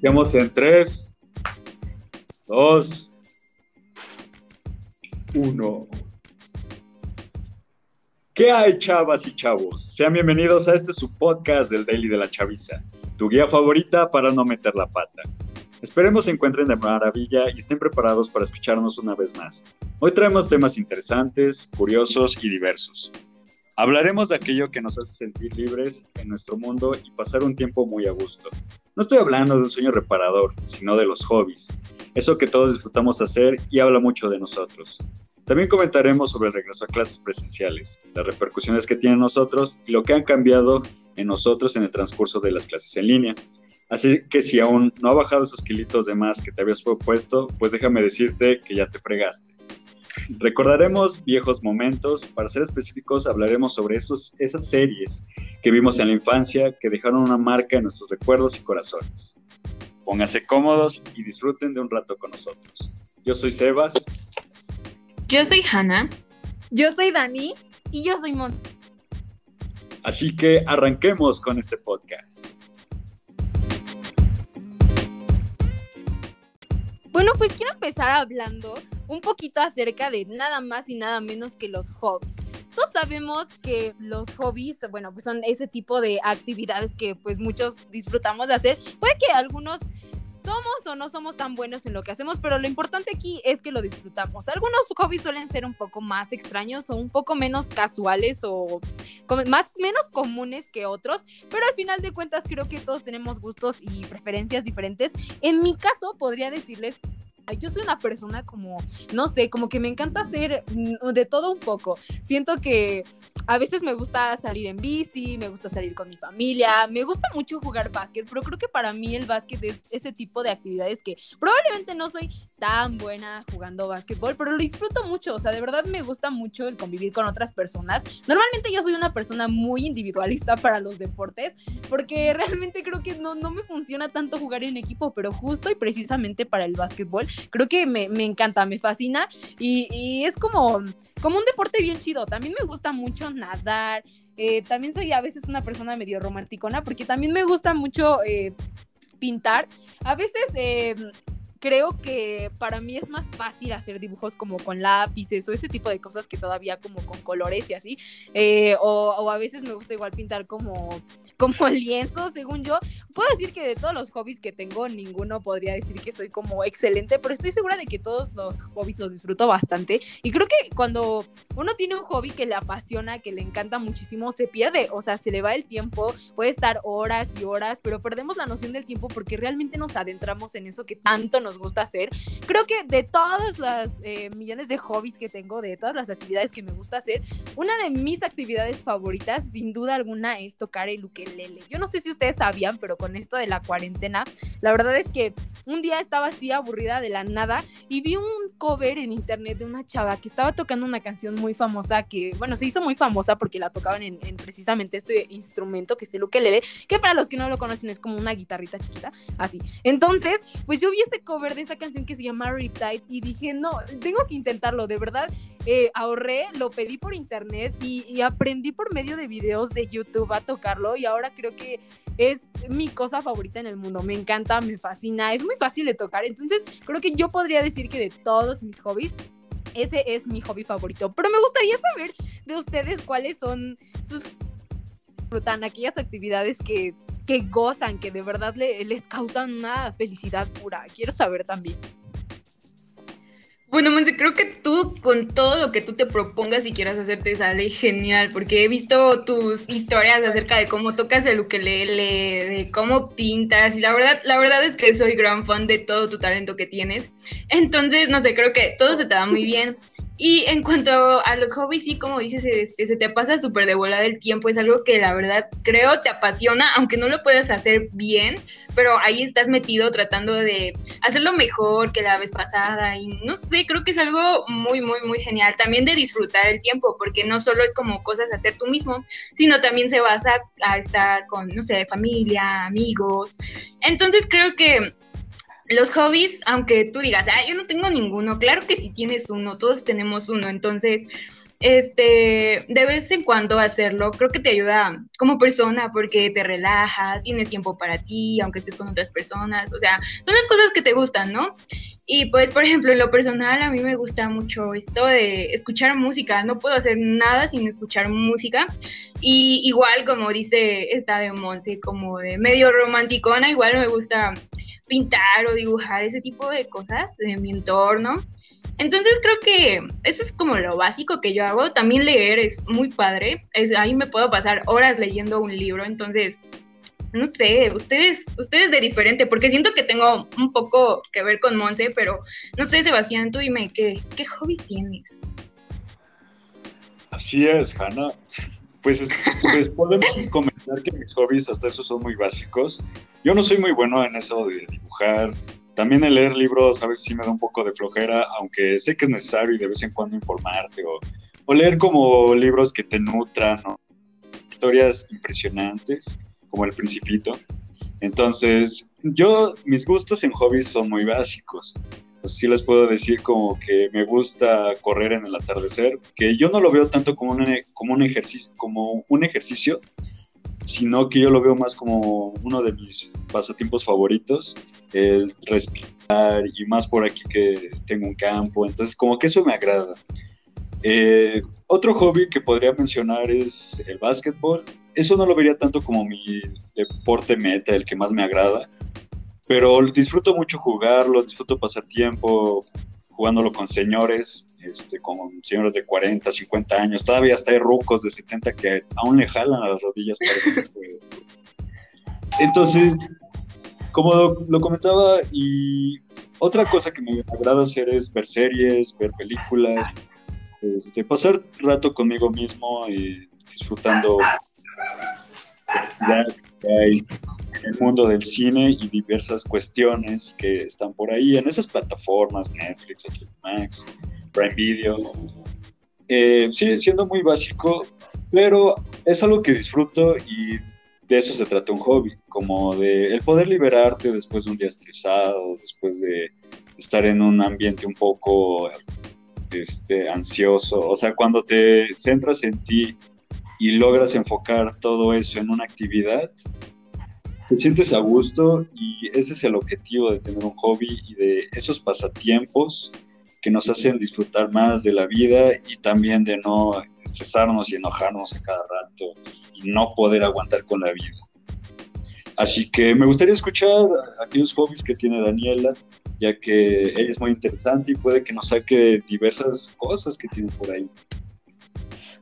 Iniciamos en 3, 2, 1. ¿Qué hay, chavas y chavos? Sean bienvenidos a este su podcast del Daily de la Chaviza, tu guía favorita para no meter la pata. Esperemos se encuentren de maravilla y estén preparados para escucharnos una vez más. Hoy traemos temas interesantes, curiosos y diversos. Hablaremos de aquello que nos hace sentir libres en nuestro mundo y pasar un tiempo muy a gusto. No estoy hablando de un sueño reparador, sino de los hobbies, eso que todos disfrutamos hacer y habla mucho de nosotros. También comentaremos sobre el regreso a clases presenciales, las repercusiones que tienen nosotros y lo que han cambiado en nosotros en el transcurso de las clases en línea. Así que si aún no ha bajado esos kilitos de más que te habías propuesto, pues déjame decirte que ya te fregaste. Recordaremos viejos momentos, para ser específicos hablaremos sobre esos, esas series que vimos en la infancia que dejaron una marca en nuestros recuerdos y corazones. Pónganse cómodos y disfruten de un rato con nosotros. Yo soy Sebas. Yo soy Hannah. Yo soy Dani. Y yo soy Mon. Así que arranquemos con este podcast. Bueno, pues quiero empezar hablando un poquito acerca de nada más y nada menos que los hobbies. Todos sabemos que los hobbies, bueno, pues son ese tipo de actividades que pues muchos disfrutamos de hacer. Puede que algunos somos o no somos tan buenos en lo que hacemos, pero lo importante aquí es que lo disfrutamos. Algunos hobbies suelen ser un poco más extraños o un poco menos casuales o más menos comunes que otros, pero al final de cuentas creo que todos tenemos gustos y preferencias diferentes. En mi caso podría decirles yo soy una persona como, no sé, como que me encanta hacer mm, de todo un poco. Siento que a veces me gusta salir en bici, me gusta salir con mi familia, me gusta mucho jugar básquet, pero creo que para mí el básquet es ese tipo de actividades que probablemente no soy tan buena jugando básquetbol, pero lo disfruto mucho, o sea, de verdad me gusta mucho el convivir con otras personas. Normalmente yo soy una persona muy individualista para los deportes, porque realmente creo que no, no me funciona tanto jugar en equipo, pero justo y precisamente para el básquetbol, creo que me, me encanta, me fascina y, es como, como un deporte bien chido. También me gusta mucho nadar, eh, también soy a veces una persona medio romanticona, porque también me gusta mucho... Eh, pintar. A veces eh, creo que para mí es más fácil hacer dibujos como con lápices o ese tipo de cosas que todavía como con colores y así. Eh, o, a veces me gusta igual pintar como, como lienzo, según yo. Puedo decir que de todos los hobbies que tengo, ninguno podría decir que soy como excelente, pero estoy segura de que todos los hobbies los disfruto bastante. Y creo que cuando uno tiene un hobby que le apasiona, que le encanta muchísimo, se pierde. O sea, se le va el tiempo, puede estar horas y horas, pero perdemos la noción del tiempo porque realmente nos adentramos en eso que tanto nos nos gusta hacer. Creo que de todas las eh, millones de hobbies que tengo, de todas las actividades que me gusta hacer, una de mis actividades favoritas, sin duda alguna, es tocar el ukelele. Yo no sé si ustedes sabían, pero con esto de la cuarentena, la verdad es que un día estaba así aburrida de la nada y vi un cover en internet de una chava que estaba tocando una canción muy famosa que, bueno, se hizo muy famosa porque la tocaban en, en precisamente este instrumento que es el ukelele, que para los que no lo conocen es como una guitarrita chiquita, así. Entonces, pues yo vi ese cover ver de esa canción que se llama Riptide y dije, no, tengo que intentarlo, de verdad. Eh, ahorré, lo pedí por internet y, aprendí por medio de videos de YouTube a tocarlo y ahora creo que es mi cosa favorita en el mundo. Me encanta, me fascina, es muy fácil de tocar. Entonces, creo que yo podría decir que de todos mis hobbies, ese es mi hobby favorito. Pero me gustaría saber de ustedes cuáles son sus aquellas actividades que que gozan, que de verdad les causan una felicidad pura. Quiero saber también. Bueno, Monse, creo que tú con todo lo que tú te propongas y quieras hacer te sale genial, porque he visto tus historias acerca de cómo tocas el ukelele, de cómo pintas, y la verdad, la verdad es que soy gran fan de todo tu talento que tienes. Entonces, no sé, creo que todo se te va muy bien. Y en cuanto a los hobbies, sí, como dices, este, se te pasa súper de volada el tiempo. Es algo que la verdad creo te apasiona, aunque no lo puedas hacer bien, pero ahí estás metido tratando de hacerlo mejor que la vez pasada. Y no sé, creo que es algo muy, muy, muy genial. También de disfrutar el tiempo, porque no solo es como cosas hacer tú mismo, sino también se basa a estar con, no sé, familia, amigos. Entonces creo que los hobbies, aunque tú digas, ah, yo no tengo ninguno, claro que sí tienes uno, todos tenemos uno, entonces este, de vez en cuando hacerlo, creo que te ayuda como persona porque te relajas, tienes tiempo para ti, aunque estés con otras personas, o sea, son las cosas que te gustan, ¿no? Y pues, por ejemplo, en lo personal, a mí me gusta mucho esto de escuchar música, no puedo hacer nada sin escuchar música. Y igual, como dice esta de Monse, como de medio romanticona, igual me gusta pintar o dibujar ese tipo de cosas de mi entorno. Entonces creo que eso es como lo básico que yo hago. También leer es muy padre. Es, ahí me puedo pasar horas leyendo un libro. Entonces, no sé, ustedes, ustedes de diferente, porque siento que tengo un poco que ver con Monse, pero no sé, Sebastián, tú dime, ¿qué, qué hobbies tienes? Así es, Hanna. Pues, pues podemos comentar que mis hobbies hasta eso son muy básicos. Yo no soy muy bueno en eso de dibujar, también el leer libros a veces sí me da un poco de flojera, aunque sé que es necesario y de vez en cuando informarte o, o leer como libros que te nutran, historias impresionantes, como El Principito. Entonces, yo, mis gustos en hobbies son muy básicos. Sí les puedo decir como que me gusta correr en el atardecer, que yo no lo veo tanto como un, como un, ejercicio, como un ejercicio, sino que yo lo veo más como uno de mis pasatiempos favoritos, el respirar y más por aquí que tengo un campo, entonces como que eso me agrada. Eh, otro hobby que podría mencionar es el básquetbol. Eso no lo vería tanto como mi deporte meta, el que más me agrada, pero disfruto mucho jugarlo, disfruto pasar tiempo jugándolo con señores, este, con señores de 40, 50 años, todavía hasta hay rucos de 70 que aún le jalan a las rodillas para Entonces, como lo, comentaba, y otra cosa que me agrada hacer es ver series, ver películas, este, pasar rato conmigo mismo y disfrutando la que hay en el mundo del cine y diversas cuestiones que están por ahí en esas plataformas, Netflix, Max, Prime Video. Eh, sigue siendo muy básico, pero es algo que disfruto y de eso se trata un hobby, como de el poder liberarte después de un día estresado, después de estar en un ambiente un poco este, ansioso, o sea, cuando te centras en ti y logras enfocar todo eso en una actividad, te sientes a gusto y ese es el objetivo de tener un hobby y de esos pasatiempos que nos hacen disfrutar más de la vida y también de no estresarnos y enojarnos a cada rato y no poder aguantar con la vida. Así que me gustaría escuchar aquellos hobbies que tiene Daniela, ya que ella es muy interesante y puede que nos saque diversas cosas que tiene por ahí.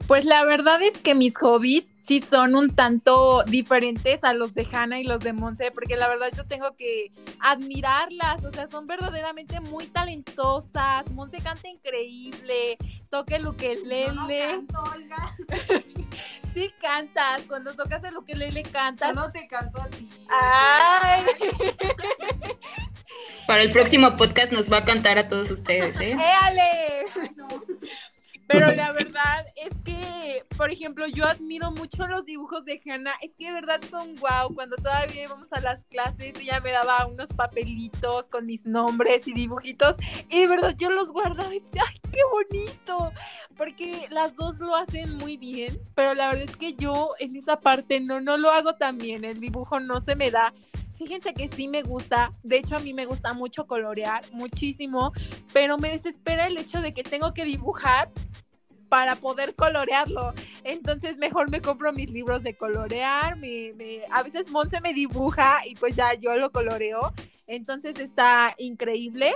Pues la verdad es que mis hobbies sí son un tanto diferentes a los de Hannah y los de Monse, porque la verdad yo tengo que admirarlas, o sea, son verdaderamente muy talentosas. Monse canta increíble, toca el ukelele. No, canto, sí cantas, cuando tocas el ukelele cantas. Yo no te canto a ti. Ay. Para el próximo podcast nos va a cantar a todos ustedes, ¿eh? ¡Éale! Pero la verdad es que, por ejemplo, yo admiro mucho los dibujos de Hannah. Es que de verdad son guau. Cuando todavía íbamos a las clases, ella me daba unos papelitos con mis nombres y dibujitos. Y de verdad yo los guardaba y decía, ¡ay, qué bonito! Porque las dos lo hacen muy bien. Pero la verdad es que yo en esa parte no, no lo hago tan bien. El dibujo no se me da. Fíjense que sí me gusta, de hecho a mí me gusta mucho colorear, muchísimo, pero me desespera el hecho de que tengo que dibujar para poder colorearlo. Entonces mejor me compro mis libros de colorear, a veces Monse me dibuja y pues ya yo lo coloreo. Entonces está increíble.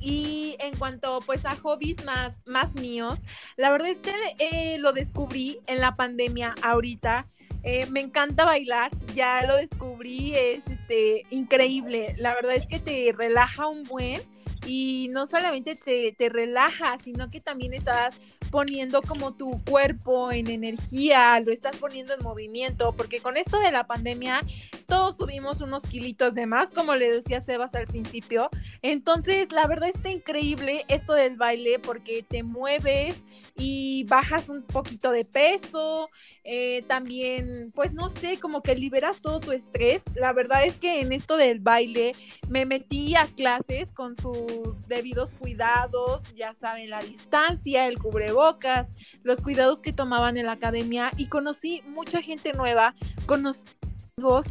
Y en cuanto pues a hobbies más, más míos, la verdad es que eh, lo descubrí en la pandemia ahorita. Eh, me encanta bailar, ya lo descubrí, es este, increíble. La verdad es que te relaja un buen y no solamente te, te relaja, sino que también estás poniendo como tu cuerpo en energía, lo estás poniendo en movimiento, porque con esto de la pandemia todos subimos unos kilitos de más, como le decía Sebas al principio. Entonces, la verdad está increíble esto del baile porque te mueves y bajas un poquito de peso. Eh, también, pues no sé, como que liberas todo tu estrés. La verdad es que en esto del baile me metí a clases con sus debidos cuidados, ya saben, la distancia, el cubrebocas, los cuidados que tomaban en la academia y conocí mucha gente nueva, conocí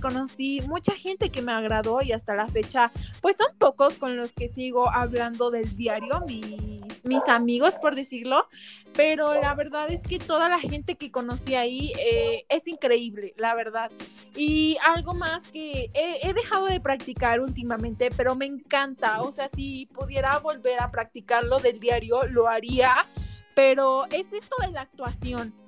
conocí mucha gente que me agradó y hasta la fecha, pues son pocos con los que sigo hablando del diario, mis amigos, por decirlo, pero la verdad es que toda la gente que conocí ahí eh, es increíble, la verdad. Y algo más que he, he, dejado de practicar últimamente, pero me encanta, o sea, si pudiera volver a practicarlo del diario, lo haría, pero es esto de la actuación.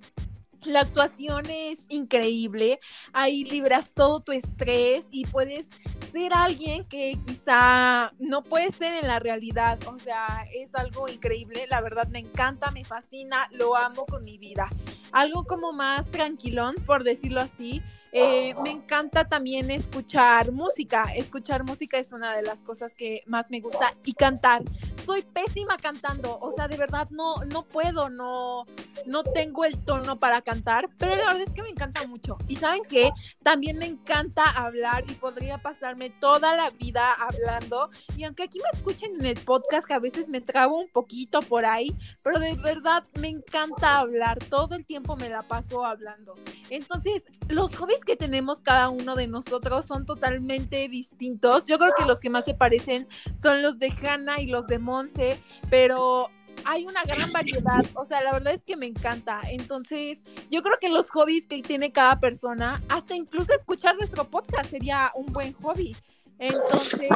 La actuación es increíble, ahí libras todo tu estrés y puedes ser alguien que quizá no puede ser en la realidad, o sea, es algo increíble, la verdad me encanta, me fascina, lo amo con mi vida. Algo como más tranquilón, por decirlo así, eh, me encanta también escuchar música. Escuchar música es una de las cosas que más me gusta y cantar. Soy pésima cantando, o sea, de verdad no, no puedo, no, no tengo el tono para cantar, pero la verdad es que me encanta mucho. Y saben qué, también me encanta hablar y podría pasarme toda la vida hablando. Y aunque aquí me escuchen en el podcast, que a veces me trabo un poquito por ahí, pero de verdad me encanta hablar. Todo el tiempo me la paso hablando. Entonces, los hobbies que tenemos cada uno de nosotros son totalmente distintos. Yo creo que los que más se parecen son los de Hannah y los de Monse, pero hay una gran variedad, o sea, la verdad es que me encanta. Entonces, yo creo que los hobbies que tiene cada persona, hasta incluso escuchar nuestro podcast sería un buen hobby. Entonces,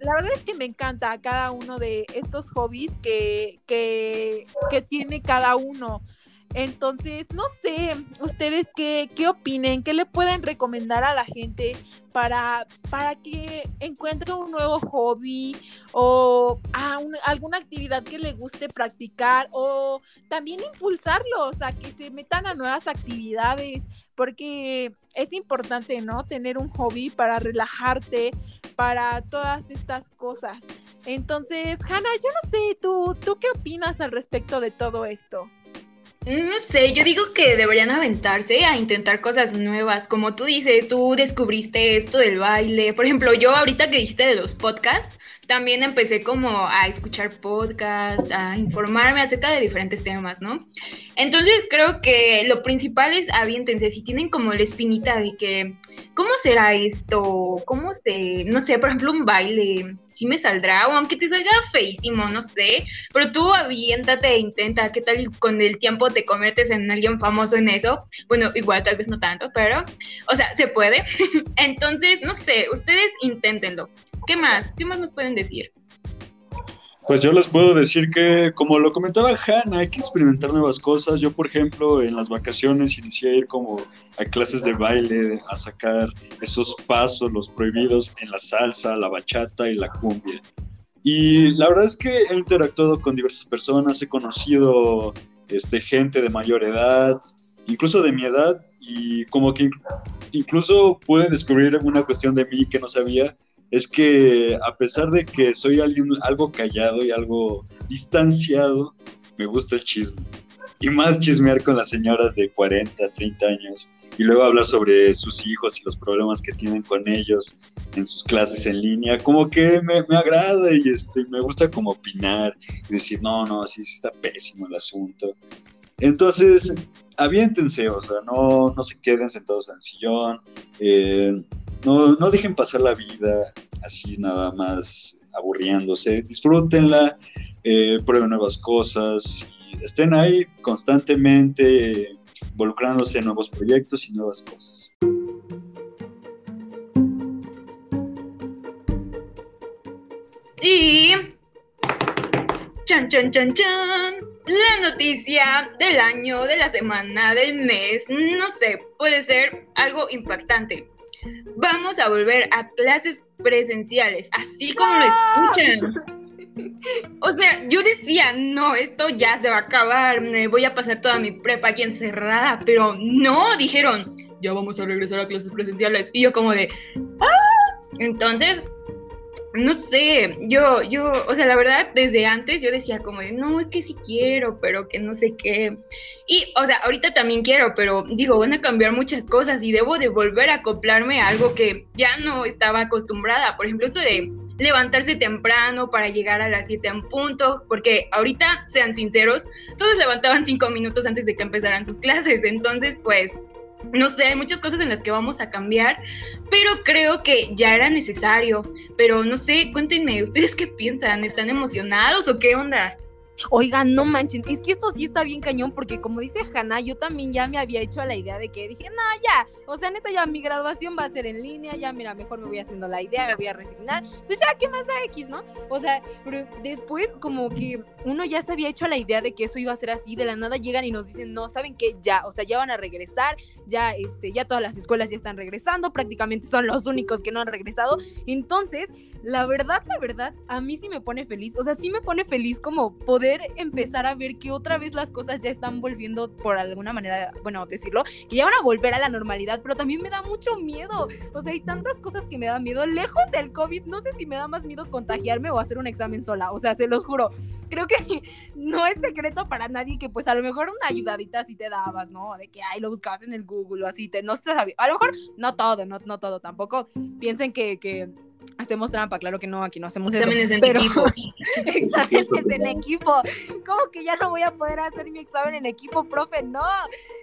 la verdad es que me encanta cada uno de estos hobbies que, que, que tiene cada uno. Entonces, no sé, ustedes qué, qué opinen, qué le pueden recomendar a la gente para, para que encuentre un nuevo hobby o ah, alguna actividad que le guste practicar o también impulsarlos a que se metan a nuevas actividades, porque es importante, ¿no? Tener un hobby para relajarte, para todas estas cosas. Entonces, Hannah, yo no sé, ¿tú, ¿tú qué opinas al respecto de todo esto? No sé, yo digo que deberían aventarse a intentar cosas nuevas. Como tú dices, tú descubriste esto del baile. Por ejemplo, yo ahorita que dijiste de los podcasts, también empecé como a escuchar podcasts, a informarme acerca de diferentes temas, ¿no? Entonces creo que lo principal es aviéntense, si tienen como la espinita de que, ¿cómo será esto? ¿Cómo se, no sé, por ejemplo, un baile? Si me saldrá, o aunque te salga feísimo, no sé, pero tú aviéntate e intenta, ¿qué tal con el tiempo te conviertes en alguien famoso en eso? Bueno, igual tal vez no tanto, pero, o sea, se puede. Entonces, no sé, ustedes inténtenlo. ¿Qué más? ¿Qué más nos pueden decir? Pues yo les puedo decir que, como lo comentaba Hannah, hay que experimentar nuevas cosas. Yo, por ejemplo, en las vacaciones inicié a ir como a clases de baile, a sacar esos pasos, los prohibidos en la salsa, la bachata y la cumbia. Y la verdad es que he interactuado con diversas personas, he conocido este, gente de mayor edad, incluso de mi edad, y como que incluso pude descubrir una cuestión de mí que no sabía, es que a pesar de que soy alguien algo callado y algo distanciado, me gusta el chisme. Y más chismear con las señoras de 40, 30 años y luego hablar sobre sus hijos y los problemas que tienen con ellos en sus clases en línea, como que me, agrada y este, me gusta como opinar y decir, no, no, sí, sí está pésimo el asunto. Entonces, aviéntense, o sea, no, no se queden sentados en el sillón, eh, no, no dejen pasar la vida así nada más aburriéndose, disfrútenla, eh, prueben nuevas cosas y estén ahí constantemente involucrándose en nuevos proyectos y nuevas cosas. Y... Chan, chan, chan, chan. La noticia del año, de la semana, del mes, no sé, puede ser algo impactante vamos a volver a clases presenciales, así como lo escuchan. O sea, yo decía, no, esto ya se va a acabar, me voy a pasar toda mi prepa aquí encerrada, pero no, dijeron, ya vamos a regresar a clases presenciales. Y yo como de, ¡ah! Entonces, no sé, yo, yo, o sea, la verdad, desde antes yo decía como de, no, es que sí quiero, pero que no sé qué. Y, o sea, ahorita también quiero, pero digo, van a cambiar muchas cosas y debo de volver a acoplarme a algo que ya no estaba acostumbrada. Por ejemplo, eso de levantarse temprano para llegar a las 7 en punto, porque ahorita, sean sinceros, todos levantaban 5 minutos antes de que empezaran sus clases. Entonces, pues, no sé, hay muchas cosas en las que vamos a cambiar, pero creo que ya era necesario. Pero no sé, cuéntenme, ¿ustedes qué piensan? ¿Están emocionados o qué onda? Oigan, no manchen, es que esto sí está bien cañón porque como dice Hanna, yo también ya me había hecho la idea de que dije, no, ya, o sea, neta, ya mi graduación va a ser en línea, ya mira, mejor me voy haciendo la idea, me voy a resignar, pues ya, ¿qué más a X, no? O sea, pero después como que uno ya se había hecho la idea de que eso iba a ser así, de la nada llegan y nos dicen, no, ¿saben qué? Ya, o sea, ya van a regresar, ya, este, ya todas las escuelas ya están regresando, prácticamente son los únicos que no han regresado, entonces, la verdad, la verdad, a mí sí me pone feliz, o sea, sí me pone feliz como poder empezar a ver que otra vez las cosas ya están volviendo, por alguna manera, bueno, decirlo, que ya van a volver a la normalidad, pero también me da mucho miedo. O sea, hay tantas cosas que me dan miedo. Lejos del COVID, no sé si me da más miedo contagiarme o hacer un examen sola. O sea, se los juro. Creo que no es secreto para nadie que pues a lo mejor una ayudadita si te dabas, ¿no? De que, ay, lo buscabas en el Google o así, te, no se. A lo mejor no todo, no, no todo tampoco. Piensen que, que hacemos trampa, claro que no, aquí no hacemos exámenes en equipo. exámenes en equipo. ¿Cómo que ya no voy a poder hacer mi examen en equipo, profe? No.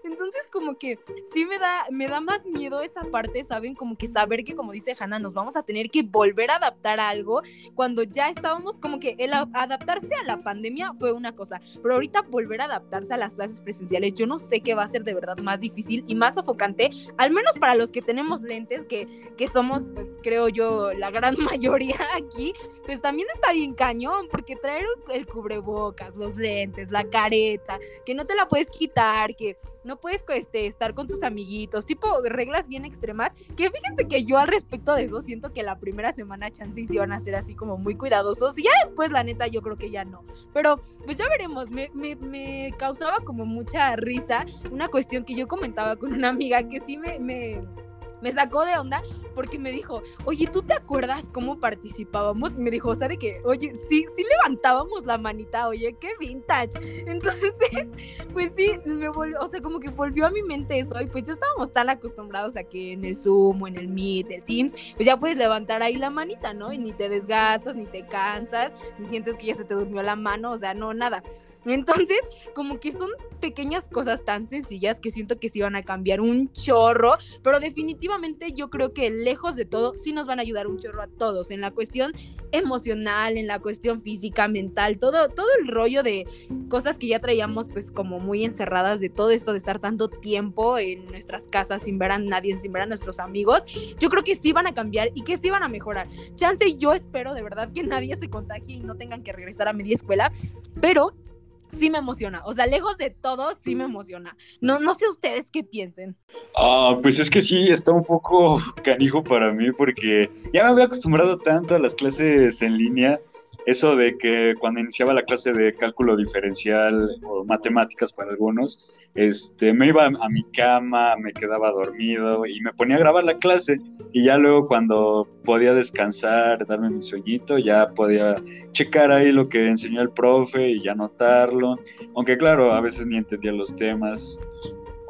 Entonces, como que sí me da, me da más miedo esa parte, ¿saben? Como que saber que, como dice Hanna, nos vamos a tener que volver a adaptar a algo cuando ya estábamos, como que el adaptarse a la pandemia fue una cosa, pero ahorita volver a adaptarse a las clases presenciales, yo no sé qué va a ser de verdad más difícil y más sofocante, al menos para los que tenemos lentes, que, que somos, pues creo yo, la gran mayoría aquí, pues también está bien cañón, porque traer el cubrebocas, los lentes, la careta, que no te la puedes quitar, que no puedes este, estar con tus amiguitos, tipo reglas bien extremas, que fíjense que yo al respecto de eso siento que la primera semana chances iban a ser así como muy cuidadosos y ya después la neta yo creo que ya no, pero pues ya veremos, me, me, causaba como mucha risa una cuestión que yo comentaba con una amiga que sí me me sacó de onda porque me dijo, oye, ¿tú te acuerdas cómo participábamos? me dijo, o sea, de que, oye, sí, sí levantábamos la manita, oye, qué vintage. Entonces, pues sí, me volvió, o sea, como que volvió a mi mente eso y pues ya estábamos tan acostumbrados a que en el Zoom o en el Meet, el Teams, pues ya puedes levantar ahí la manita, ¿no? Y ni te desgastas, ni te cansas, ni sientes que ya se te durmió la mano, o sea, no, nada. Entonces, como que son pequeñas cosas tan sencillas que siento que sí van a cambiar un chorro, pero definitivamente yo creo que lejos de todo, sí nos van a ayudar un chorro a todos en la cuestión emocional, en la cuestión física, mental, todo, todo el rollo de cosas que ya traíamos pues como muy encerradas de todo esto de estar tanto tiempo en nuestras casas sin ver a nadie, sin ver a nuestros amigos, yo creo que sí van a cambiar y que sí van a mejorar. Chance, yo espero de verdad que nadie se contagie y no tengan que regresar a media escuela, pero sí me emociona. O sea, lejos de todo, sí me emociona. No, no sé ustedes qué piensen. Ah, pues es que sí, está un poco canijo para mí porque ya me había acostumbrado tanto a las clases en línea eso de que cuando iniciaba la clase de cálculo diferencial o matemáticas para algunos, este, me iba a mi cama, me quedaba dormido y me ponía a grabar la clase y ya luego cuando podía descansar, darme mi sueñito, ya podía checar ahí lo que enseñó el profe y anotarlo, aunque claro, a veces ni entendía los temas,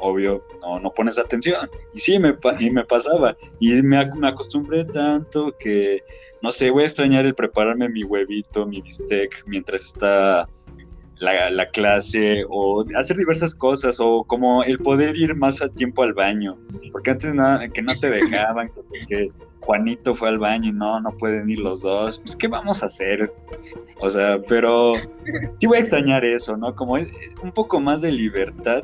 obvio, no, no pones atención. Y sí, me, y me pasaba. Y me, me acostumbré tanto que no sé, voy a extrañar el prepararme mi huevito, mi bistec mientras está la, clase o hacer diversas cosas o como el poder ir más a tiempo al baño, porque antes nada, que no te dejaban, que, Juanito fue al baño y no, no pueden ir los dos, pues ¿qué vamos a hacer? O sea, pero sí voy a extrañar eso, ¿no? Como un poco más de libertad,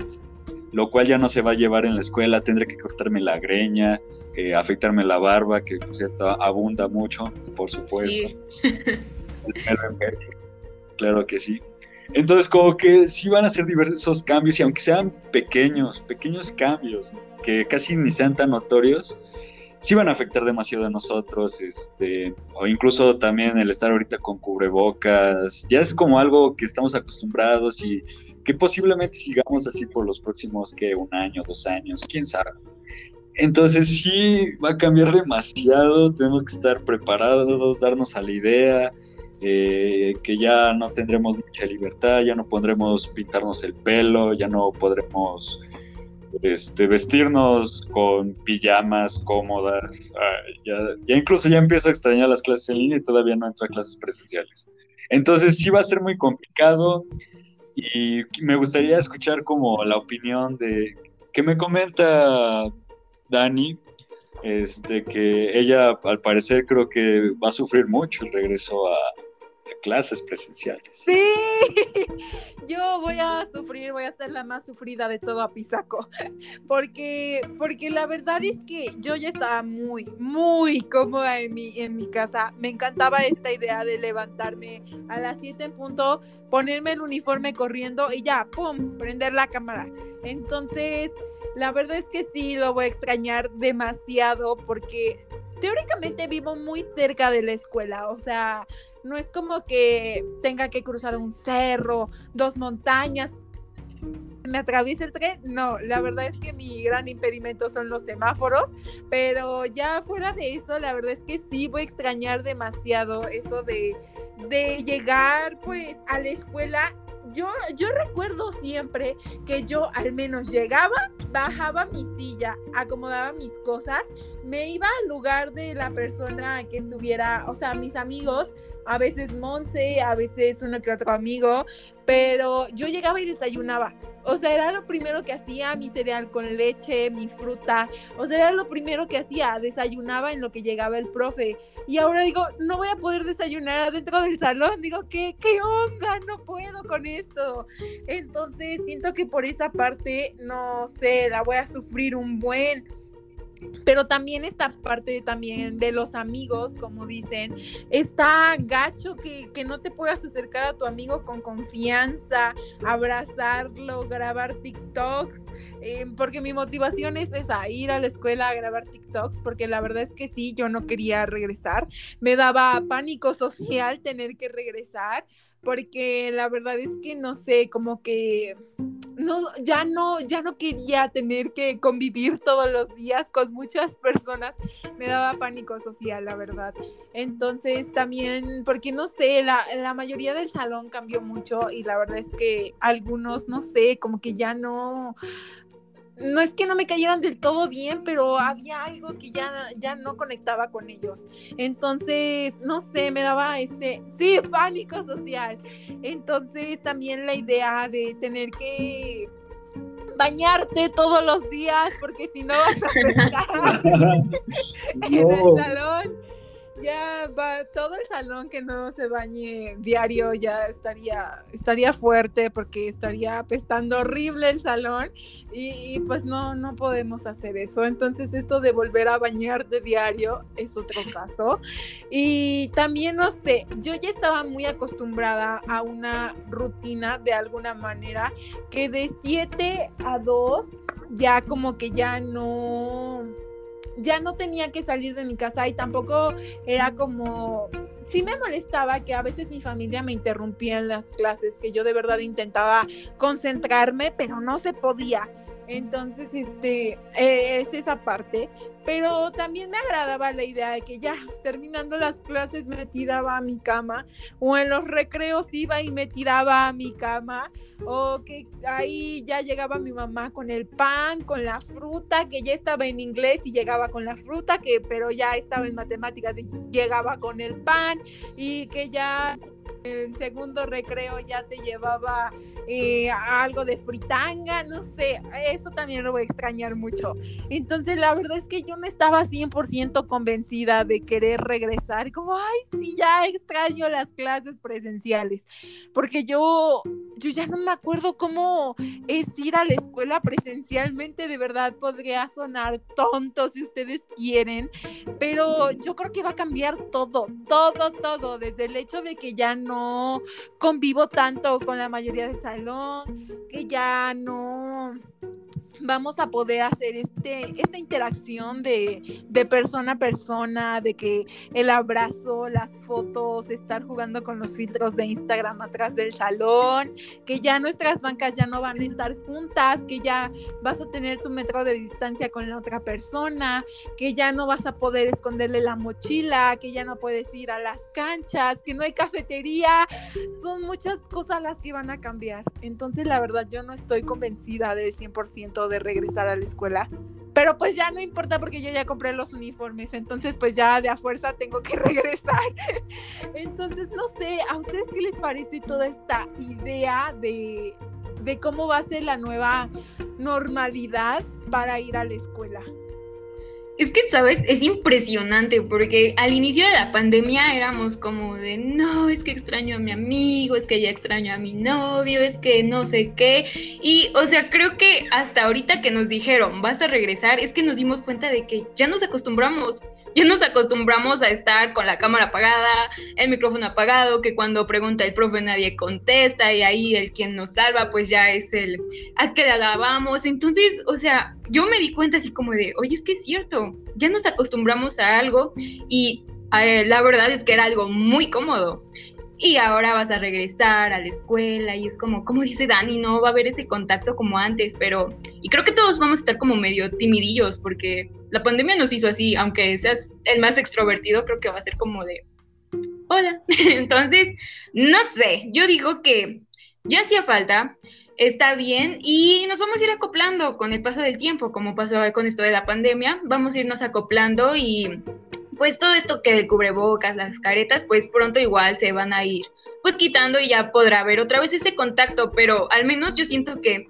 lo cual ya no se va a llevar en la escuela, tendré que cortarme la greña, eh, afeitarme la barba, que por cierto abunda mucho, por supuesto. claro que sí. Entonces, como que sí van a ser diversos cambios, y aunque sean pequeños, pequeños cambios, que casi ni sean tan notorios, sí van a afectar demasiado a nosotros, este, o incluso también el estar ahorita con cubrebocas, ya es como algo que estamos acostumbrados y que posiblemente sigamos así por los próximos, que un año, dos años, quién sabe. Entonces sí, va a cambiar demasiado, tenemos que estar preparados, darnos a la idea, eh, que ya no tendremos mucha libertad, ya no podremos pintarnos el pelo, ya no podremos este, vestirnos con pijamas cómodas, ya, ya, incluso ya empiezo a extrañar las clases en línea y todavía no entro a clases presenciales. Entonces sí va a ser muy complicado y me gustaría escuchar como la opinión de que me comenta Dani, este, que ella al parecer creo que va a sufrir mucho el regreso a, clases presenciales. Sí, yo voy a sufrir, voy a ser la más sufrida de todo a Pisaco, porque, porque la verdad es que yo ya estaba muy, muy cómoda en mi, en mi casa. Me encantaba esta idea de levantarme a las 7 en punto, ponerme el uniforme corriendo y ya, ¡pum!, prender la cámara. Entonces, la verdad es que sí, lo voy a extrañar demasiado porque teóricamente vivo muy cerca de la escuela, o sea, no es como que tenga que cruzar un cerro, dos montañas. ¿Me atraviesa el tren? No, la verdad es que mi gran impedimento son los semáforos, pero ya fuera de eso, la verdad es que sí voy a extrañar demasiado eso de, de llegar pues a la escuela yo, yo recuerdo siempre que yo al menos llegaba, bajaba mi silla, acomodaba mis cosas, me iba al lugar de la persona que estuviera, o sea, mis amigos, a veces Monse, a veces uno que otro amigo, pero yo llegaba y desayunaba. O sea, era lo primero que hacía, mi cereal con leche, mi fruta. O sea, era lo primero que hacía, desayunaba en lo que llegaba el profe. Y ahora digo, no voy a poder desayunar adentro del salón. Digo, ¿qué, qué onda? No puedo con esto. Entonces, siento que por esa parte, no sé, la voy a sufrir un buen pero también esta parte también de los amigos, como dicen, está gacho que, que, no te puedas acercar a tu amigo con confianza, abrazarlo, grabar TikToks, eh, porque mi motivación es esa, ir a la escuela a grabar TikToks, porque la verdad es que sí, yo no quería regresar, me daba pánico social tener que regresar, porque la verdad es que no sé, como que no, ya no, ya no quería tener que convivir todos los días con muchas personas. Me daba pánico social, la verdad. Entonces también, porque no sé, la, la mayoría del salón cambió mucho y la verdad es que algunos, no sé, como que ya no, no es que no me cayeran del todo bien, pero había algo que ya, ya no conectaba con ellos. Entonces, no sé, me daba este, sí, pánico social. Entonces, también la idea de tener que bañarte todos los días, porque si no vas a en el salón ya va todo el salón que no se bañe diario ya estaría estaría fuerte porque estaría apestando horrible el salón y, pues no no podemos hacer eso. Entonces esto de volver a bañarte diario es otro caso. Y también no sé yo ya estaba muy acostumbrada a una rutina de alguna manera que de 7 a 2 ya como que ya no ya no tenía que salir de mi casa y tampoco era como sí me molestaba que a veces mi familia me interrumpía en las clases, que yo de verdad intentaba concentrarme, pero no se podía. Entonces, este, eh, es esa parte. Pero también me agradaba la idea de que ya terminando las clases me tiraba a mi cama o en los recreos iba y me tiraba a mi cama o que ahí ya llegaba mi mamá con el pan, con la fruta, que ya estaba en inglés y llegaba con la fruta, que pero ya estaba en matemáticas y llegaba con el pan y que ya el segundo recreo ya te llevaba eh, algo de fritanga, no sé, eso también lo voy a extrañar mucho. Entonces la verdad es que yo no estaba 100% convencida de querer regresar, como, ay, sí, ya extraño las clases presenciales, porque yo, yo ya no me acuerdo cómo es ir a la escuela presencialmente, de verdad podría sonar tonto si ustedes quieren, pero yo creo que va a cambiar todo, todo, todo, desde el hecho de que ya no convivo tanto con la mayoría del salón, que ya no vamos a poder hacer este, esta interacción de, de, persona a persona, de que el abrazo, las fotos, estar jugando con los filtros de Instagram atrás del salón, que ya nuestras bancas ya no van a estar juntas, que ya vas a tener tu metro de distancia con la otra persona, que ya no vas a poder esconderle la mochila, que ya no puedes ir a las canchas, que no hay cafetería, son muchas cosas las que van a cambiar. Entonces, la verdad, yo no estoy convencida del 100% de regresar a la escuela. Pero pues ya no importa porque yo ya compré los uniformes, entonces pues ya de a fuerza tengo que regresar. Entonces no sé, ¿a ustedes qué les parece toda esta idea de, de cómo va a ser la nueva normalidad para ir a la escuela? Es que, ¿sabes? Es impresionante porque al inicio de la pandemia éramos como de, no, es que extraño a mi amigo, es que ya extraño a mi novio, es que no sé qué. Y, o sea, creo que hasta ahorita que nos dijeron, vas a regresar, es que nos dimos cuenta de que ya nos acostumbramos ya nos acostumbramos a estar con la cámara apagada, el micrófono apagado, que cuando pregunta el profe nadie contesta y ahí el quien nos salva pues ya es el al que le alabamos. Entonces, o sea, yo me di cuenta así como de, oye, es que es cierto, ya nos acostumbramos a algo y eh, la verdad es que era algo muy cómodo y ahora vas a regresar a la escuela y es como, como dice Dani, no va a haber ese contacto como antes, pero y creo que todos vamos a estar como medio timidillos porque la pandemia nos hizo así, aunque seas el más extrovertido, creo que va a ser como de, hola. Entonces, no sé, yo digo que ya hacía falta, está bien y nos vamos a ir acoplando con el paso del tiempo, como pasó con esto de la pandemia, vamos a irnos acoplando y pues todo esto que de cubrebocas, las caretas, pues pronto igual se van a ir pues quitando y ya podrá haber otra vez ese contacto, pero al menos yo siento que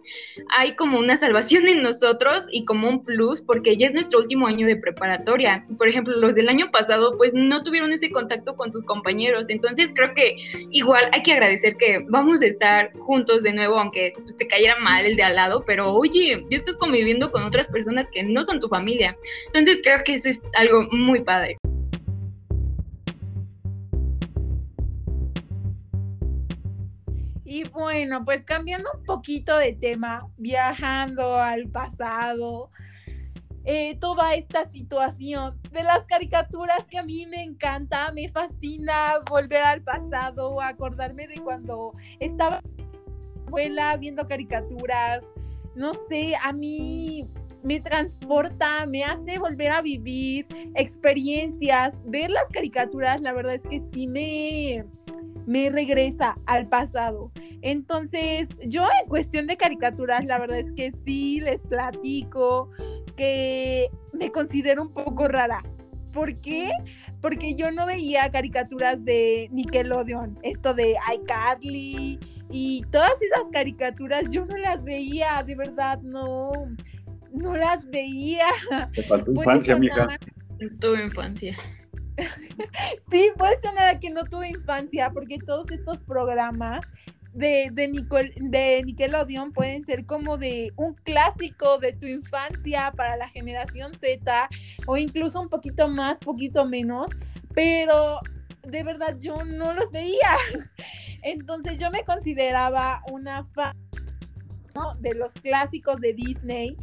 hay como una salvación en nosotros y como un plus porque ya es nuestro último año de preparatoria. Por ejemplo, los del año pasado pues no tuvieron ese contacto con sus compañeros, entonces creo que igual hay que agradecer que vamos a estar juntos de nuevo, aunque pues, te cayera mal el de al lado, pero oye, ya estás conviviendo con otras personas que no son tu familia. Entonces creo que eso es algo muy padre. Y bueno, pues cambiando un poquito de tema, viajando al pasado, eh, toda esta situación de las caricaturas que a mí me encanta, me fascina volver al pasado, acordarme de cuando estaba abuela viendo caricaturas, no sé, a mí me transporta, me hace volver a vivir experiencias, ver las caricaturas, la verdad es que sí me, me regresa al pasado. Entonces, yo en cuestión de caricaturas, la verdad es que sí les platico que me considero un poco rara. ¿Por qué? Porque yo no veía caricaturas de Nickelodeon, esto de iCarly y todas esas caricaturas yo no las veía, de verdad, no, no las veía. Te faltó infancia, mija. Tuve infancia. sí, puede sonar a que no tuve infancia, porque todos estos programas de, de, Nickelodeon pueden ser como de un clásico de tu infancia para la generación Z, o incluso un poquito más, poquito menos, pero de verdad yo no los veía. Entonces yo me consideraba una fan de los clásicos de Disney.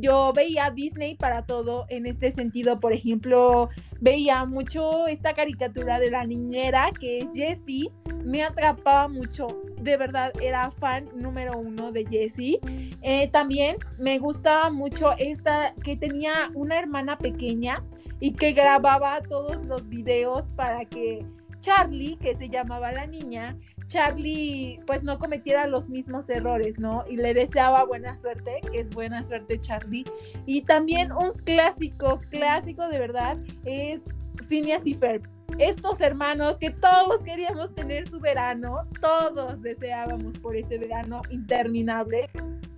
Yo veía Disney para todo en este sentido. Por ejemplo, veía mucho esta caricatura de la niñera que es Jessie. Me atrapaba mucho. De verdad, era fan número uno de Jessie. Eh, también me gustaba mucho esta que tenía una hermana pequeña y que grababa todos los videos para que Charlie, que se llamaba la niña, Charlie pues no cometiera los mismos errores, ¿no? Y le deseaba buena suerte, que es buena suerte Charlie. Y también un clásico, clásico de verdad, es Phineas y Ferb. Estos hermanos que todos queríamos tener su verano, todos deseábamos por ese verano interminable.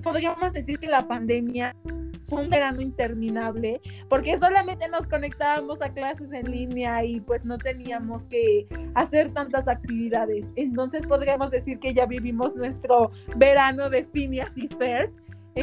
Podríamos decir que la pandemia fue un verano interminable, porque solamente nos conectábamos a clases en línea y pues no teníamos que hacer tantas actividades. Entonces podríamos decir que ya vivimos nuestro verano de Phineas y Ferb.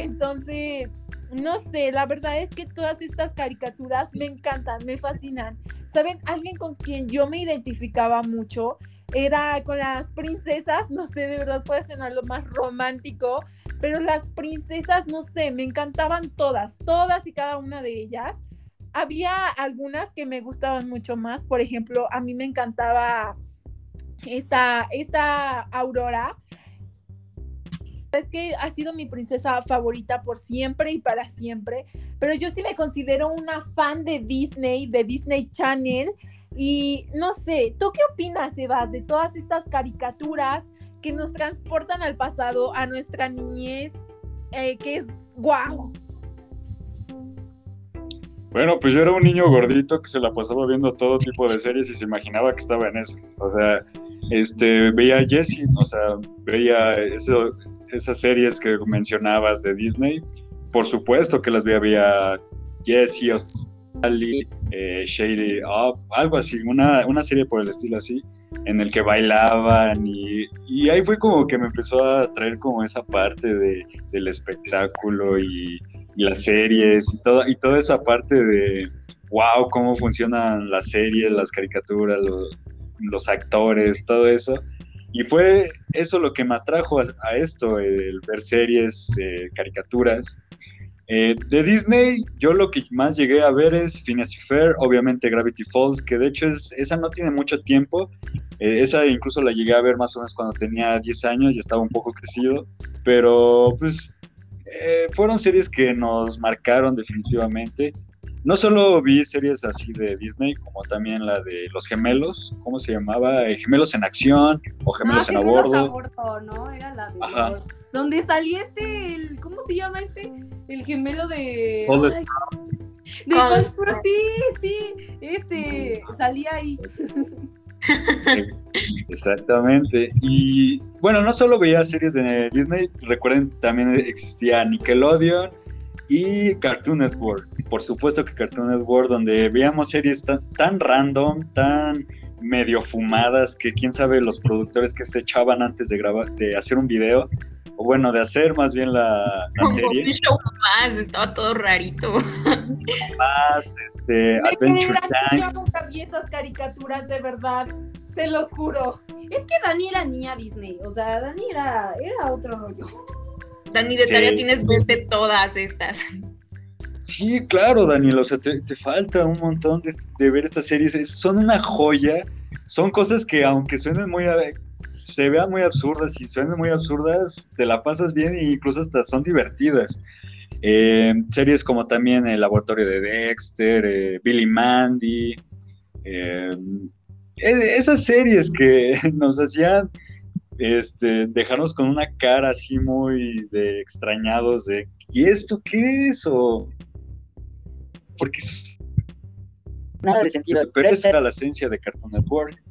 Entonces, no sé, la verdad es que todas estas caricaturas me encantan, me fascinan. ¿Saben? Alguien con quien yo me identificaba mucho era con las princesas, no sé, de verdad puede sonar lo más romántico, pero las princesas, no sé, me encantaban todas, todas y cada una de ellas. Había algunas que me gustaban mucho más, por ejemplo, a mí me encantaba esta, esta Aurora, es que ha sido mi princesa favorita por siempre y para siempre, pero yo sí me considero una fan de Disney, de Disney Channel. Y no sé, ¿tú qué opinas, Eva, de todas estas caricaturas que nos transportan al pasado, a nuestra niñez, eh, que es guau? Bueno, pues yo era un niño gordito que se la pasaba viendo todo tipo de series y se imaginaba que estaba en eso. O sea, este, veía a Jessie, o sea, veía eso, esas series que mencionabas de Disney, por supuesto que las veía, veía Jessie, Australia, eh, Shady Up, algo así, una, una serie por el estilo así, en el que bailaban y, y, ahí fue como que me empezó a traer como esa parte de, del espectáculo y, y, las series y, todo, y toda esa parte de, wow, cómo funcionan las series, las caricaturas, los, los actores, todo eso. Y fue eso lo que me atrajo a, esto, el ver series, eh, caricaturas. Eh, de Disney, yo lo que más llegué a ver es Phineas y Fair, obviamente Gravity Falls, que de hecho es, esa no tiene mucho tiempo. Eh, esa incluso la llegué a ver más o menos cuando tenía 10 años y estaba un poco crecido. Pero pues fueron series que nos marcaron definitivamente no solo vi series así de Disney, como también la de Los Gemelos, ¿cómo se llamaba? Eh, Gemelos en Acción o Gemelos en Gemelos a bordo. ¿no? Era la de... Ajá. Donde salía este, el, ¿cómo se llama este? El gemelo de... de Cosmos, sí, sí, este, salía ahí. Exactamente. Y bueno, no solo veía series de Disney, recuerden también existía Nickelodeon, y Cartoon Network. Por supuesto que Cartoon Network, donde veíamos series tan, random, tan medio fumadas, que quién sabe los productores que se echaban antes de grabar, de hacer un video, o bueno, de hacer más bien la, la serie. Un show más, estaba todo rarito. Más, este, Adventure Time. Yo nunca vi esas caricaturas, de verdad, te los juro. Es que Dani era niña Disney, o sea, Dani era, era otro rollo. Dani, de tarea tienes verte todas estas. Sí, claro, Daniel, o sea, te, falta un montón de, ver estas series. son una joya, son cosas que aunque suenen muy, se vean muy absurdas y suenen muy absurdas, te la pasas bien e incluso hasta son divertidas. Eh, series como también El Laboratorio de Dexter, eh, Billy Mandy, eh, esas series que nos hacían este, dejarnos con una cara así muy de extrañados de ¿y esto qué es? o porque eso nada de sentido. Pero esa era la esencia de Cartoon Network.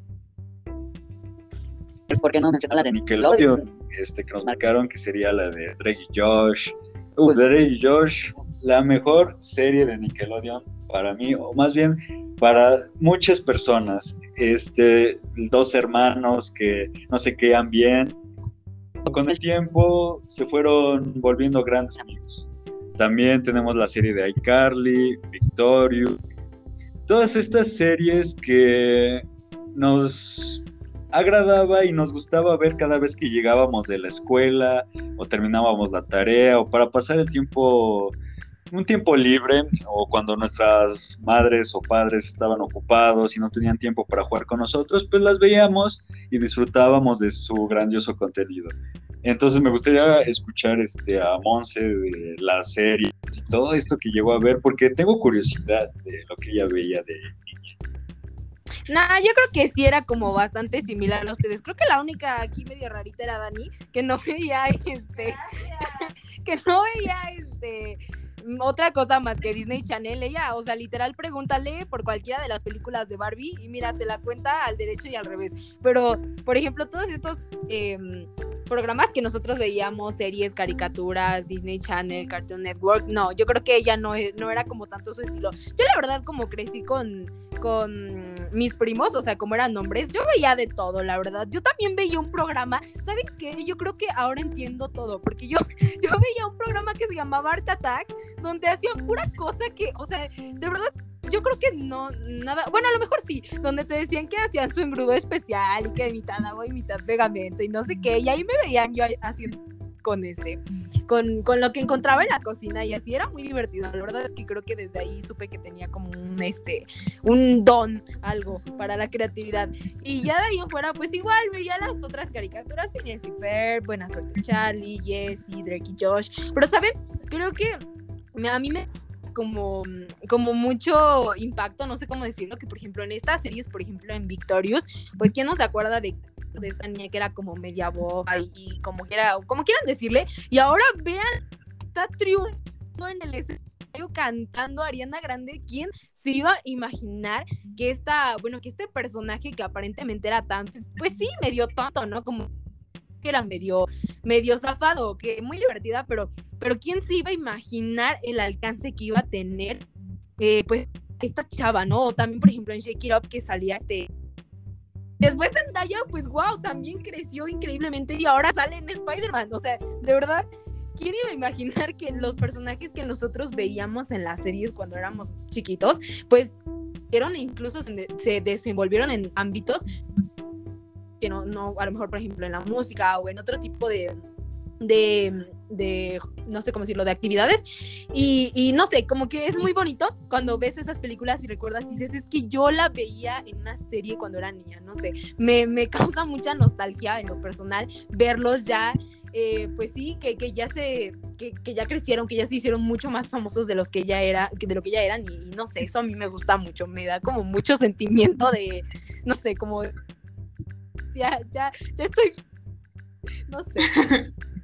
Es porque no mencionó la de Nickelodeon este, que nos marcaron que sería la de Drake y Josh. Uh, Drake y Josh la mejor serie de Nickelodeon para mí o más bien para muchas personas, este, dos hermanos que no se quedan bien, con el tiempo se fueron volviendo grandes amigos. También tenemos la serie de iCarly, Victorious, todas estas series que nos agradaba y nos gustaba ver cada vez que llegábamos de la escuela o terminábamos la tarea o para pasar el tiempo un tiempo libre o cuando nuestras madres o padres estaban ocupados y no tenían tiempo para jugar con nosotros, pues las veíamos y disfrutábamos de su grandioso contenido. Entonces me gustaría escuchar este, a Monse de la serie todo esto que llegó a ver, porque tengo curiosidad de lo que ella veía de niña. Nah, yo creo que sí era como bastante similar a ustedes. Creo que la única aquí medio rarita era Dani, que no veía este, que no veía este otra cosa más que Disney Channel, ella, o sea, literal, pregúntale por cualquiera de las películas de Barbie y mira, te la cuenta al derecho y al revés. Pero, por ejemplo, todos estos em, programas que nosotros veíamos, series, caricaturas, Disney Channel, Cartoon Network, no, yo creo que ella no, no era como tanto su estilo. Yo la verdad como crecí con, con mis primos, o sea, como eran hombres, yo veía de todo, la verdad. Yo también veía un programa, ¿saben qué? Yo creo que ahora entiendo todo, porque yo, yo veía un programa que se llamaba Art Attack, donde hacían pura cosa que, o sea, de verdad yo creo que no, nada, bueno, a lo mejor sí, donde te decían que hacían su engrudo especial y que mitad agua y mitad pegamento y no sé qué, y ahí me veían yo haciendo con este. con, con lo que encontraba en la cocina y así era muy divertido. La verdad es que creo que desde ahí supe que tenía como un, este, un don, algo para la creatividad. Y ya de ahí en fuera, pues igual veía las otras caricaturas, Phineas y Ferb, Buena Suerte Charlie, Jessie, Drake y Josh. Pero, ¿saben? Creo que a mí me como, como mucho impacto, no sé cómo decirlo, que por ejemplo en estas series, por ejemplo en Victorious, pues quién no se acuerda de, de esta niña que era como media boba y, como que era, como quieran decirle, y ahora vean, está triunfando en el escenario cantando Ariana Grande, ¿quién se iba a imaginar que esta, bueno, que este personaje que aparentemente era tan, pues, pues sí, medio tonto, ¿no? Como que era medio, medio zafado, que muy divertida, pero, pero quién se iba a imaginar el alcance que iba a tener, eh, pues, esta chava, ¿no? O también, por ejemplo, en Shake It Up que salía este... Después Zendaya, pues, wow, también creció increíblemente y ahora sale en Spider-Man, o sea, de verdad, ¿quién iba a imaginar que los personajes que nosotros veíamos en las series cuando éramos chiquitos, pues, eran incluso se, se desenvolvieron en ámbitos que no, no, a lo mejor, por ejemplo, en la música o en otro tipo de, de, de no sé cómo decirlo, de actividades. Y, y, no sé, como que es muy bonito cuando ves esas películas y recuerdas y dices, es que yo la veía en una serie cuando era niña, no sé, me, me causa mucha nostalgia en lo personal verlos ya. Eh, pues sí, que, que ya se, que, que, ya crecieron, que ya se hicieron mucho más famosos de los que ya era, de lo que ya eran, y, y no sé, eso a mí me gusta mucho, me da como mucho sentimiento de, no sé, como ya, ya, ya estoy, no sé.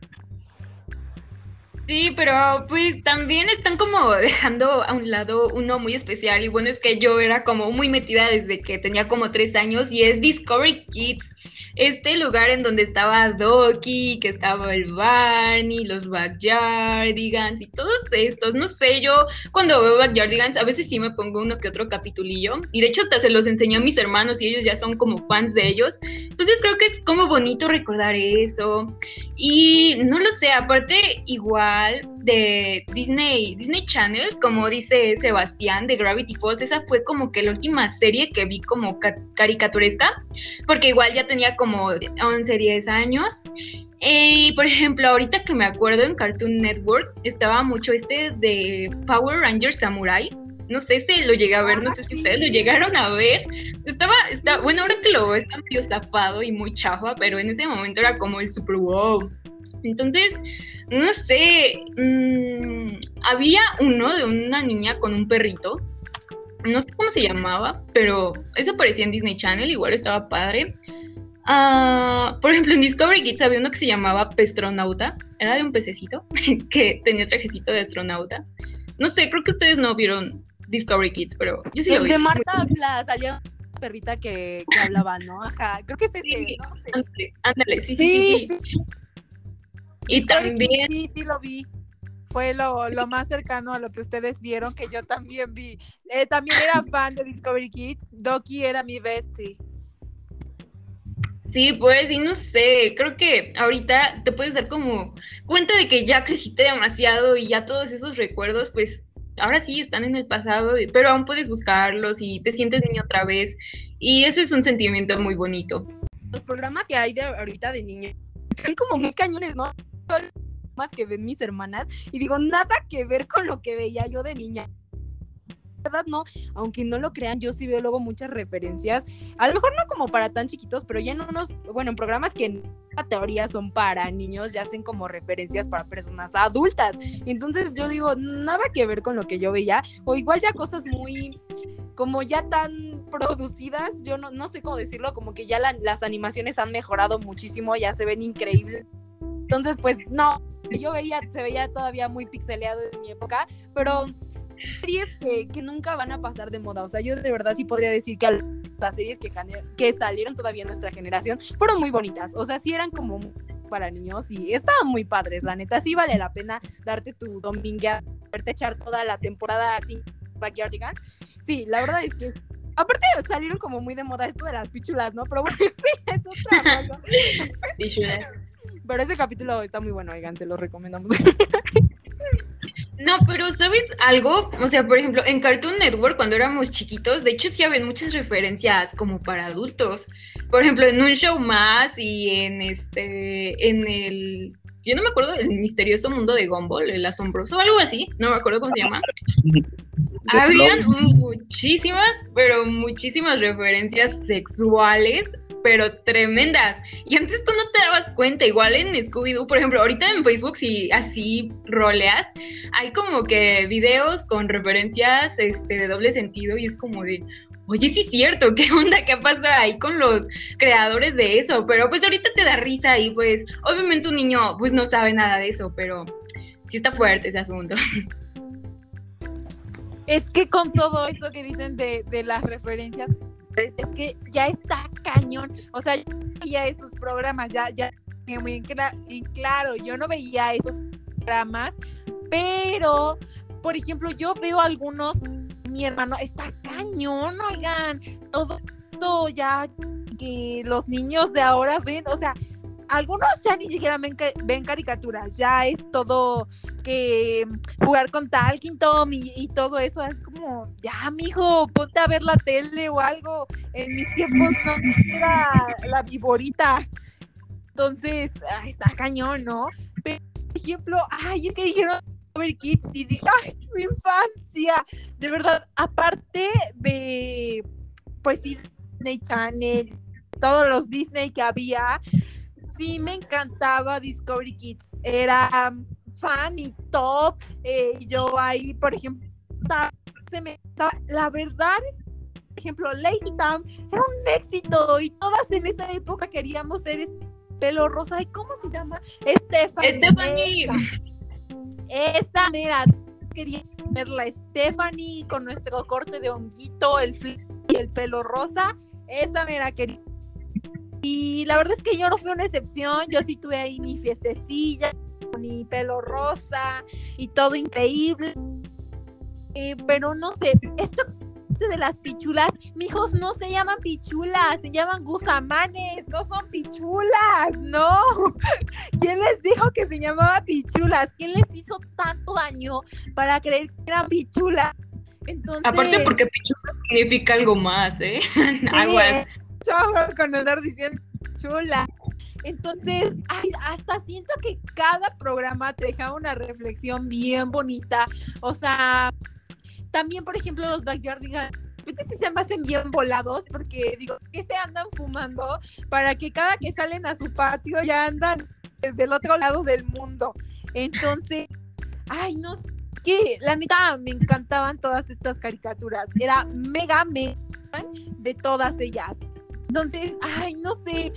Sí, pero pues también están como dejando a un lado uno muy especial y bueno es que yo era como muy metida desde que tenía como tres años y es Discovery Kids, este lugar en donde estaba Doki, que estaba el Barney, los Backyardigans y todos estos, no sé, yo cuando veo Backyardigans a veces sí me pongo uno que otro capitulillo y de hecho hasta se los enseñó a mis hermanos y ellos ya son como fans de ellos, entonces creo que es como bonito recordar eso y no lo sé, aparte igual de Disney, Disney Channel, como dice Sebastián de Gravity Falls, esa fue como que la última serie que vi como ca caricaturesca, porque igual ya tenía como 11, 10 años. Y por ejemplo, ahorita que me acuerdo en Cartoon Network estaba mucho este de Power Rangers Samurai. No sé si lo llegué a ver, no sé si ustedes lo llegaron a ver. Estaba, está, bueno, ahora que lo veo está medio zafado y muy chafa, pero en ese momento era como el super wow. Entonces, no sé, mmm, había uno de una niña con un perrito, no sé cómo se llamaba, pero eso aparecía en Disney Channel, igual estaba padre. Uh, por ejemplo, en Discovery Kids había uno que se llamaba Pestronauta, era de un pececito que tenía trajecito de astronauta. No sé, creo que ustedes no vieron Discovery Kids, pero yo sí lo vi. de Marta Bla, salía una perrita que, que hablaba, ¿no? Ajá, creo que es ese, Sí, no sé. Ándale, ándale, sí, sí, sí. sí. Y también. Sí, sí lo vi. Fue lo, lo, más cercano a lo que ustedes vieron, que yo también vi. Eh, también era fan de Discovery Kids. Doki era mi bestie. Sí, pues, y no sé, creo que ahorita te puedes dar como cuenta de que ya creciste demasiado y ya todos esos recuerdos, pues, ahora sí están en el pasado, pero aún puedes buscarlos y te sientes niño otra vez. Y ese es un sentimiento muy bonito. Los programas que hay de ahorita de niños están como muy cañones, ¿no? Más que ven mis hermanas y digo, nada que ver con lo que veía yo de niña. verdad no, aunque no lo crean, yo sí veo luego muchas referencias, a lo mejor no como para tan chiquitos, pero ya en unos, bueno, en programas que en teoría son para niños, ya hacen como referencias para personas adultas. Entonces yo digo, nada que ver con lo que yo veía, o igual ya cosas muy, como ya tan producidas, yo no, no sé cómo decirlo, como que ya la, las animaciones han mejorado muchísimo, ya se ven increíbles. Entonces, pues no, yo veía, se veía todavía muy pixeleado en mi época, pero series que, que, nunca van a pasar de moda. O sea, yo de verdad sí podría decir que las series que, que salieron todavía en nuestra generación fueron muy bonitas. O sea, sí eran como para niños y estaban muy padres, la neta. Sí vale la pena darte tu domingo, verte echar toda la temporada así, Backyardigans. Sí, la verdad es que Aparte salieron como muy de moda esto de las pichulas, ¿no? Pero bueno, sí, es otra cosa. Pero ese capítulo está muy bueno, oigan, se lo recomendamos. No, pero ¿sabes algo? O sea, por ejemplo, en Cartoon Network, cuando éramos chiquitos, de hecho sí había muchas referencias como para adultos. Por ejemplo, en un show más y en este, en el, yo no me acuerdo del misterioso mundo de Gumball, el asombroso, algo así, no me acuerdo cómo se llama. Habían muchísimas, pero muchísimas referencias sexuales, pero tremendas. Y antes tú no te dabas cuenta, igual en Scooby-Doo, por ejemplo, ahorita en Facebook, si así roleas, hay como que videos con referencias este, de doble sentido y es como de, oye, sí es cierto, ¿qué onda? ¿Qué pasa ahí con los creadores de eso? Pero pues ahorita te da risa y pues obviamente un niño pues no sabe nada de eso, pero sí está fuerte ese asunto. Es que con todo eso que dicen de, de las referencias, es, que ya está cañón. O sea, ya esos programas, ya, ya muy en, en claro, yo no veía esos programas, pero, por ejemplo, yo veo algunos, mi hermano, está cañón, oigan, todo esto ya que los niños de ahora ven, o sea, algunos ya ni siquiera ven, ven caricaturas, ya es todo que jugar con Talking Tom y, y todo eso es como, ya, mijo, ponte a ver la tele o algo. En mis tiempos no era la viborita. Entonces, ay, está cañón, ¿no? Pero, por ejemplo, ay, es que dijeron Discovery Kids y dije, ay, mi infancia. De verdad, aparte de, pues sí, Disney Channel, todos los Disney que había, sí me encantaba Discovery Kids. Era fan y top. eh, yo ahí, por ejemplo, se me la verdad es, por ejemplo, Lazy Town era un éxito y todas en esa época queríamos ser este pelo rosa. ¿Y cómo se llama? Stephanie. Stephanie. Esa mera quería ver la Stephanie con nuestro corte de honguito, el flip y el pelo rosa. Esa mera quería. Y la verdad es que yo no fui una excepción. Yo sí tuve ahí mi fiestecilla, mi pelo rosa y todo increíble. Eh, pero no sé, esto de las pichulas, mijos no se llaman pichulas, se llaman gusamanes, no son pichulas, no. ¿Quién les dijo que se llamaba pichulas? ¿Quién les hizo tanto daño para creer que eran pichulas? Entonces, Aparte porque pichula significa algo más, ¿eh? Aguas. Chavo con andar diciendo chula. Entonces, ay, hasta siento que cada programa te deja una reflexión bien bonita. O sea, también, por ejemplo, los Backyardigans, de repente sí se me bien volados porque digo, ¿qué se andan fumando? Para que cada que salen a su patio ya andan desde el otro lado del mundo. Entonces, ay, no sé, que la neta me encantaban todas estas caricaturas. Era mega, mega de todas ellas. Entonces, ay, no sé,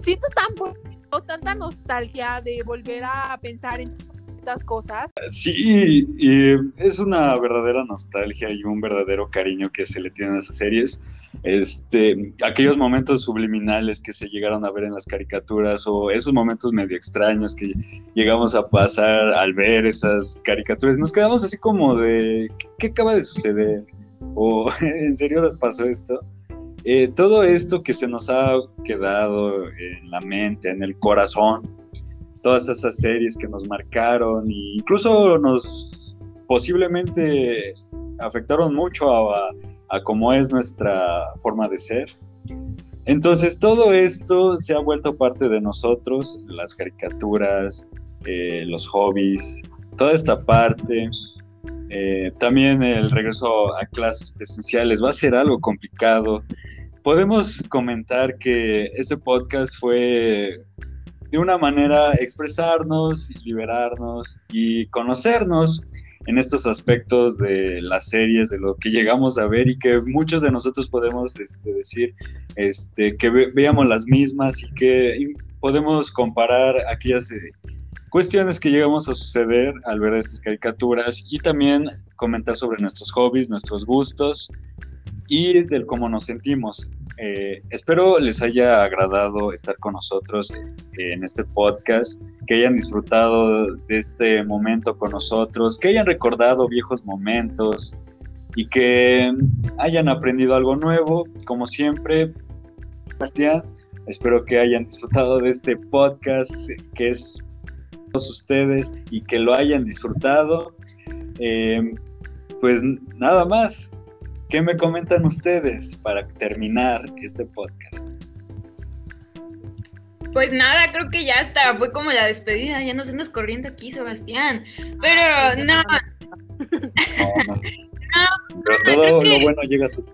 siento tan bonito, tanta nostalgia de volver a pensar en estas cosas. Sí, y es una verdadera nostalgia y un verdadero cariño que se le tiene a esas series. Este, aquellos momentos subliminales que se llegaron a ver en las caricaturas o esos momentos medio extraños que llegamos a pasar al ver esas caricaturas, nos quedamos así como de, ¿qué, qué acaba de suceder? ¿O en serio pasó esto? Eh, todo esto que se nos ha quedado en la mente, en el corazón, todas esas series que nos marcaron e incluso nos posiblemente afectaron mucho a, a, a cómo es nuestra forma de ser. Entonces todo esto se ha vuelto parte de nosotros, las caricaturas, eh, los hobbies, toda esta parte. Eh, también el regreso a clases presenciales va a ser algo complicado. Podemos comentar que este podcast fue de una manera expresarnos, liberarnos y conocernos en estos aspectos de las series, de lo que llegamos a ver y que muchos de nosotros podemos este, decir este, que ve veamos las mismas y que podemos comparar aquellas eh, cuestiones que llegamos a suceder al ver estas caricaturas y también comentar sobre nuestros hobbies, nuestros gustos y del cómo nos sentimos. Eh, espero les haya agradado estar con nosotros eh, en este podcast, que hayan disfrutado de este momento con nosotros, que hayan recordado viejos momentos y que hayan aprendido algo nuevo, como siempre. Bastián, espero que hayan disfrutado de este podcast que es todos ustedes y que lo hayan disfrutado. Eh, pues nada más. ¿Qué me comentan ustedes para terminar este podcast? Pues nada, creo que ya está, fue como la despedida, ya nos andas corriendo aquí, Sebastián. Pero no, No, no. Pero todo lo bueno llega a su.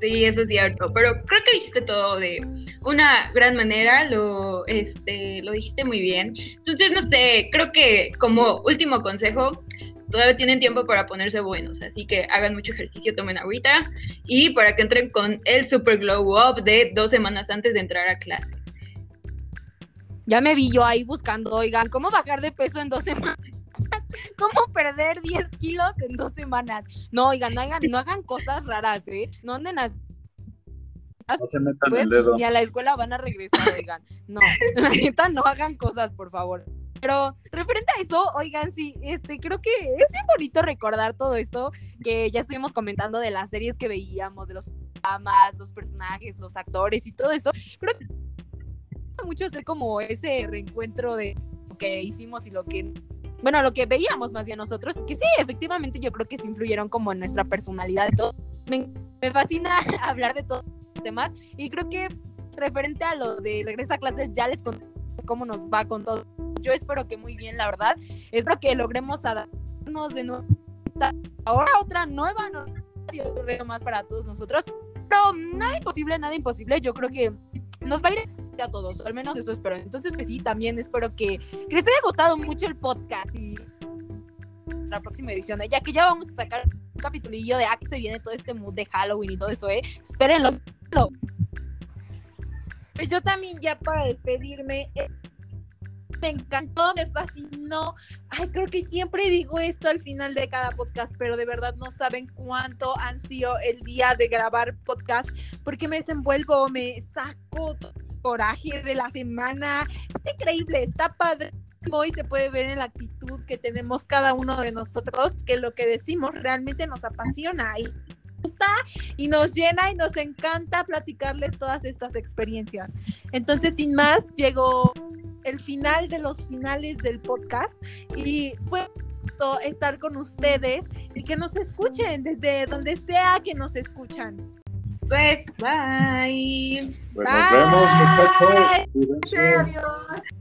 Sí, eso es cierto, pero creo que dijiste todo de una gran manera, lo, este, lo dijiste muy bien. Entonces, no sé, creo que como último consejo, todavía tienen tiempo para ponerse buenos, así que hagan mucho ejercicio, tomen agüita y para que entren con el Super Glow Up de dos semanas antes de entrar a clases. Ya me vi yo ahí buscando, oigan, ¿cómo bajar de peso en dos semanas? ¿Cómo perder 10 kilos en dos semanas? No, oigan, no hagan, no hagan cosas raras, ¿eh? No anden así, No se metan pues, el dedo. ni a la escuela van a regresar, oigan. No, la neta, no hagan cosas, por favor. Pero referente a eso, oigan, sí, este, creo que es bien bonito recordar todo esto que ya estuvimos comentando de las series que veíamos, de los programas, los personajes, los actores y todo eso. Creo que me gusta mucho hacer como ese reencuentro de lo que hicimos y lo que, bueno, lo que veíamos más bien nosotros, que sí, efectivamente yo creo que se influyeron como en nuestra personalidad y todo. Me, me fascina hablar de todos los temas y creo que referente a lo de regreso a clases ya les conté cómo nos va con todo. Yo espero que muy bien, la verdad. Espero que logremos adaptarnos de nuevo ahora otra nueva normalidad más para todos nosotros. Pero nada imposible, nada imposible. Yo creo que nos va a ir a todos, al menos eso espero. Entonces, pues sí, también espero que, que les haya gustado mucho el podcast y la próxima edición, ¿eh? ya que ya vamos a sacar un capitulillo de ah, que se viene todo este mood de Halloween y todo eso, ¿eh? Espérenlo. Pues yo también ya para despedirme, eh, me encantó, me fascinó. Ay, creo que siempre digo esto al final de cada podcast, pero de verdad no saben cuánto han sido el día de grabar podcast, porque me desenvuelvo, me saco coraje de la semana. Está increíble, está padre. Y se puede ver en la actitud que tenemos cada uno de nosotros, que lo que decimos realmente nos apasiona y gusta y nos llena y nos encanta platicarles todas estas experiencias. Entonces, sin más, llegó el final de los finales del podcast y fue estar con ustedes y que nos escuchen desde donde sea que nos escuchan. Pues, bye. Pues nos vemos, muchachos. Bye. Adiós.